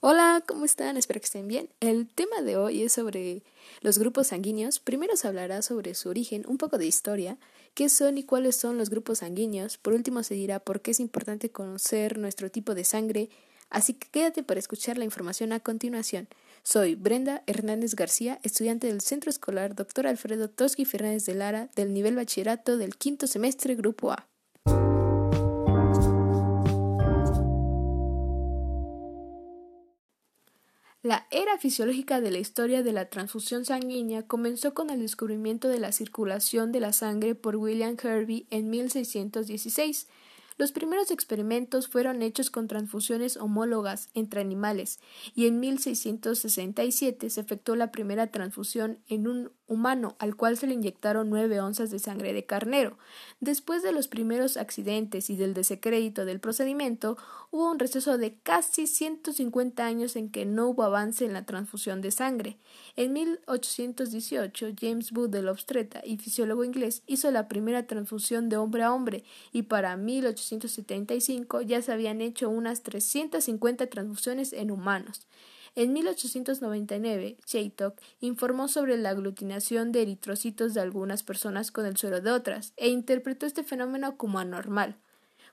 Hola, ¿cómo están? Espero que estén bien. El tema de hoy es sobre los grupos sanguíneos. Primero se hablará sobre su origen, un poco de historia, qué son y cuáles son los grupos sanguíneos. Por último se dirá por qué es importante conocer nuestro tipo de sangre. Así que quédate para escuchar la información a continuación. Soy Brenda Hernández García, estudiante del Centro Escolar Dr. Alfredo Tosqui Fernández de Lara del nivel bachillerato del quinto semestre Grupo A. La era fisiológica de la historia de la transfusión sanguínea comenzó con el descubrimiento de la circulación de la sangre por William Hervey en 1616. Los primeros experimentos fueron hechos con transfusiones homólogas entre animales y en 1667 se efectuó la primera transfusión en un humano al cual se le inyectaron nueve onzas de sangre de carnero. Después de los primeros accidentes y del desecrédito del procedimiento, hubo un receso de casi 150 años en que no hubo avance en la transfusión de sangre. En 1818, James Wood, el obstetra y fisiólogo inglés, hizo la primera transfusión de hombre a hombre y para 1875 ya se habían hecho unas 350 transfusiones en humanos. En 1899, Chaytok informó sobre la aglutinación de eritrocitos de algunas personas con el suero de otras e interpretó este fenómeno como anormal.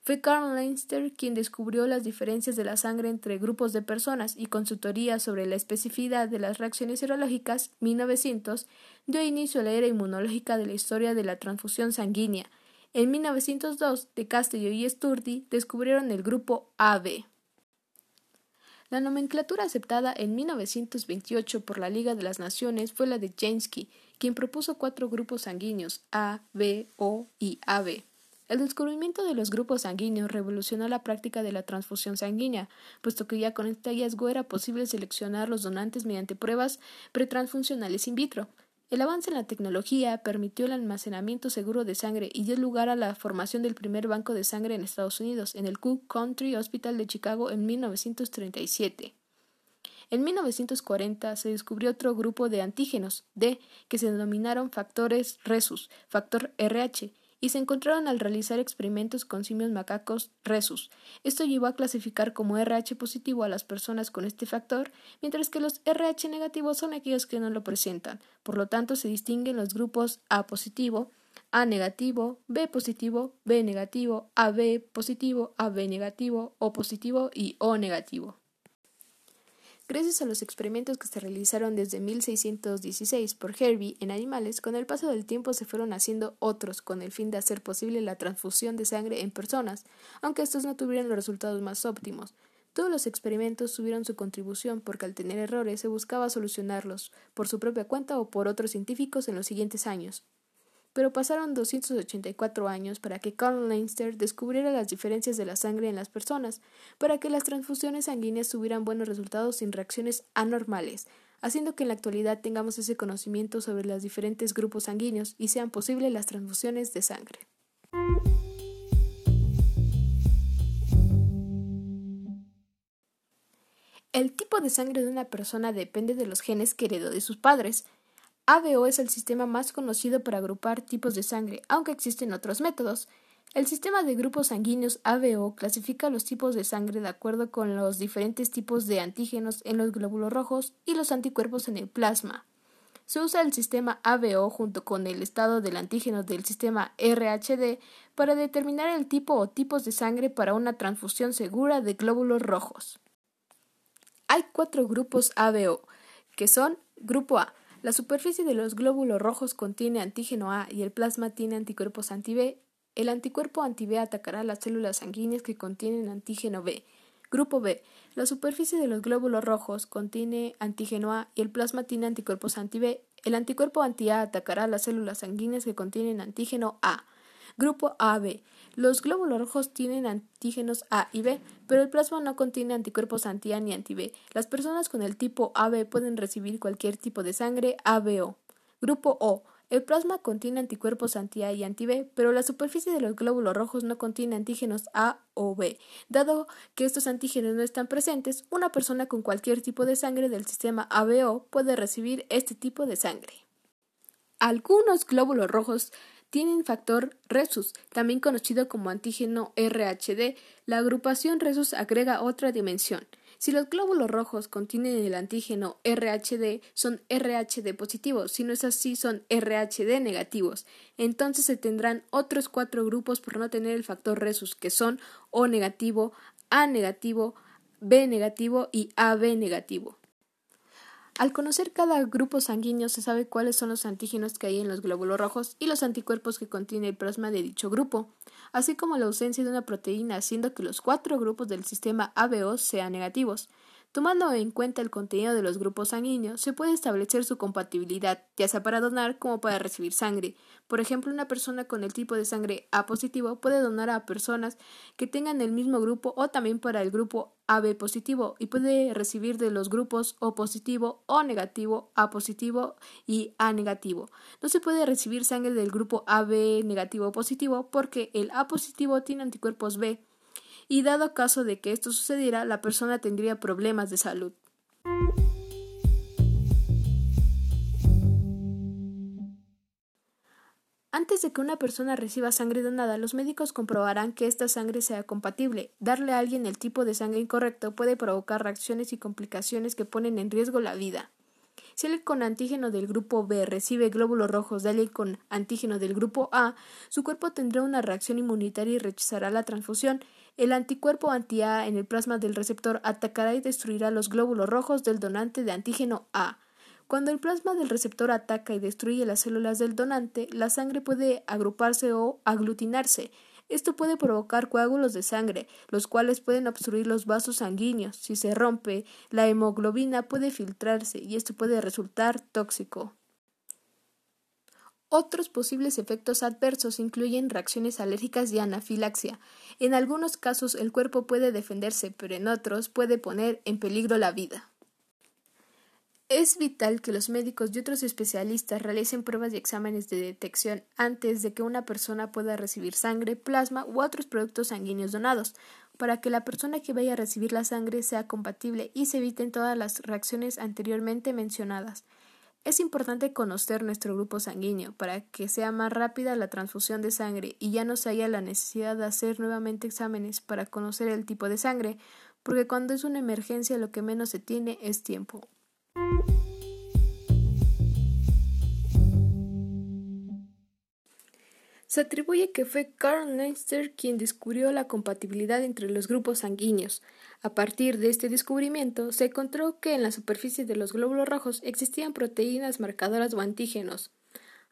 Fue Karl Leinster quien descubrió las diferencias de la sangre entre grupos de personas y con su teoría sobre la especificidad de las reacciones serológicas, 1900, dio inicio a la era inmunológica de la historia de la transfusión sanguínea. En 1902, De Castello y Sturdy descubrieron el grupo AB. La nomenclatura aceptada en 1928 por la Liga de las Naciones fue la de Jansky, quien propuso cuatro grupos sanguíneos A, B, O y AB. El descubrimiento de los grupos sanguíneos revolucionó la práctica de la transfusión sanguínea, puesto que ya con este hallazgo era posible seleccionar los donantes mediante pruebas pretransfuncionales in vitro. El avance en la tecnología permitió el almacenamiento seguro de sangre y dio lugar a la formación del primer banco de sangre en Estados Unidos, en el Cook Country Hospital de Chicago en 1937. En 1940 se descubrió otro grupo de antígenos, D, que se denominaron factores Resus, factor RH, y se encontraron al realizar experimentos con simios macacos Resus. Esto llevó a clasificar como RH positivo a las personas con este factor, mientras que los RH negativos son aquellos que no lo presentan. Por lo tanto, se distinguen los grupos A positivo, A negativo, B positivo, B negativo, AB positivo, AB negativo, O positivo y O negativo. Gracias a los experimentos que se realizaron desde 1616 por Hervey en animales, con el paso del tiempo se fueron haciendo otros con el fin de hacer posible la transfusión de sangre en personas, aunque estos no tuvieron los resultados más óptimos. Todos los experimentos tuvieron su contribución porque al tener errores se buscaba solucionarlos por su propia cuenta o por otros científicos en los siguientes años pero pasaron 284 años para que Carl Leinster descubriera las diferencias de la sangre en las personas, para que las transfusiones sanguíneas tuvieran buenos resultados sin reacciones anormales, haciendo que en la actualidad tengamos ese conocimiento sobre los diferentes grupos sanguíneos y sean posibles las transfusiones de sangre. El tipo de sangre de una persona depende de los genes que heredó de sus padres. ABO es el sistema más conocido para agrupar tipos de sangre, aunque existen otros métodos. El sistema de grupos sanguíneos ABO clasifica los tipos de sangre de acuerdo con los diferentes tipos de antígenos en los glóbulos rojos y los anticuerpos en el plasma. Se usa el sistema ABO junto con el estado del antígeno del sistema RHD para determinar el tipo o tipos de sangre para una transfusión segura de glóbulos rojos. Hay cuatro grupos ABO, que son Grupo A, la superficie de los glóbulos rojos contiene antígeno A y el plasma tiene anticuerpos anti-B. El anticuerpo anti-B atacará las células sanguíneas que contienen antígeno B. Grupo B. La superficie de los glóbulos rojos contiene antígeno A y el plasma tiene anticuerpos anti-B. El anticuerpo anti-A atacará las células sanguíneas que contienen antígeno A. Grupo AB. Los glóbulos rojos tienen antígenos A y B, pero el plasma no contiene anticuerpos anti-A ni anti-B. Las personas con el tipo AB pueden recibir cualquier tipo de sangre ABO. Grupo O. El plasma contiene anticuerpos anti-A y anti-B, pero la superficie de los glóbulos rojos no contiene antígenos A o B. Dado que estos antígenos no están presentes, una persona con cualquier tipo de sangre del sistema ABO puede recibir este tipo de sangre. Algunos glóbulos rojos tienen factor Resus, también conocido como antígeno RHD. La agrupación Resus agrega otra dimensión. Si los glóbulos rojos contienen el antígeno RHD, son RHD positivos, si no es así, son RHD negativos. Entonces se tendrán otros cuatro grupos por no tener el factor resus, que son O negativo, A negativo, B negativo y AB negativo. Al conocer cada grupo sanguíneo se sabe cuáles son los antígenos que hay en los glóbulos rojos y los anticuerpos que contiene el plasma de dicho grupo, así como la ausencia de una proteína haciendo que los cuatro grupos del sistema ABO sean negativos. Tomando en cuenta el contenido de los grupos sanguíneos, se puede establecer su compatibilidad, ya sea para donar como para recibir sangre. Por ejemplo, una persona con el tipo de sangre A positivo puede donar a personas que tengan el mismo grupo o también para el grupo AB positivo y puede recibir de los grupos O positivo, O negativo, A positivo y A negativo. No se puede recibir sangre del grupo AB negativo o positivo porque el A positivo tiene anticuerpos B y dado caso de que esto sucediera, la persona tendría problemas de salud. Antes de que una persona reciba sangre donada, los médicos comprobarán que esta sangre sea compatible. Darle a alguien el tipo de sangre incorrecto puede provocar reacciones y complicaciones que ponen en riesgo la vida. Si alguien con antígeno del grupo B recibe glóbulos rojos de alguien con antígeno del grupo A, su cuerpo tendrá una reacción inmunitaria y rechazará la transfusión. El anticuerpo anti-A en el plasma del receptor atacará y destruirá los glóbulos rojos del donante de antígeno A. Cuando el plasma del receptor ataca y destruye las células del donante, la sangre puede agruparse o aglutinarse. Esto puede provocar coágulos de sangre, los cuales pueden obstruir los vasos sanguíneos. Si se rompe, la hemoglobina puede filtrarse y esto puede resultar tóxico. Otros posibles efectos adversos incluyen reacciones alérgicas y anafilaxia. En algunos casos el cuerpo puede defenderse, pero en otros puede poner en peligro la vida. Es vital que los médicos y otros especialistas realicen pruebas y exámenes de detección antes de que una persona pueda recibir sangre, plasma u otros productos sanguíneos donados, para que la persona que vaya a recibir la sangre sea compatible y se eviten todas las reacciones anteriormente mencionadas. Es importante conocer nuestro grupo sanguíneo para que sea más rápida la transfusión de sangre y ya no se haya la necesidad de hacer nuevamente exámenes para conocer el tipo de sangre, porque cuando es una emergencia lo que menos se tiene es tiempo. Se atribuye que fue Carl Neinster quien descubrió la compatibilidad entre los grupos sanguíneos. A partir de este descubrimiento, se encontró que en la superficie de los glóbulos rojos existían proteínas marcadoras o antígenos,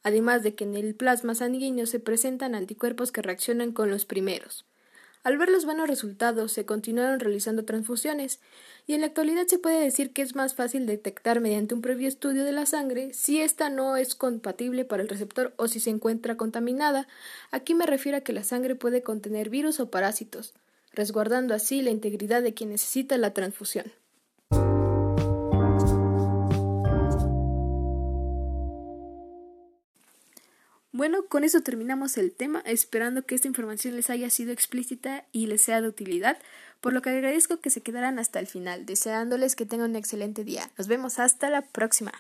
además de que en el plasma sanguíneo se presentan anticuerpos que reaccionan con los primeros. Al ver los buenos resultados, se continuaron realizando transfusiones, y en la actualidad se puede decir que es más fácil detectar mediante un previo estudio de la sangre si ésta no es compatible para el receptor o si se encuentra contaminada. Aquí me refiero a que la sangre puede contener virus o parásitos, resguardando así la integridad de quien necesita la transfusión. Bueno, con eso terminamos el tema, esperando que esta información les haya sido explícita y les sea de utilidad, por lo que agradezco que se quedaran hasta el final, deseándoles que tengan un excelente día. Nos vemos hasta la próxima.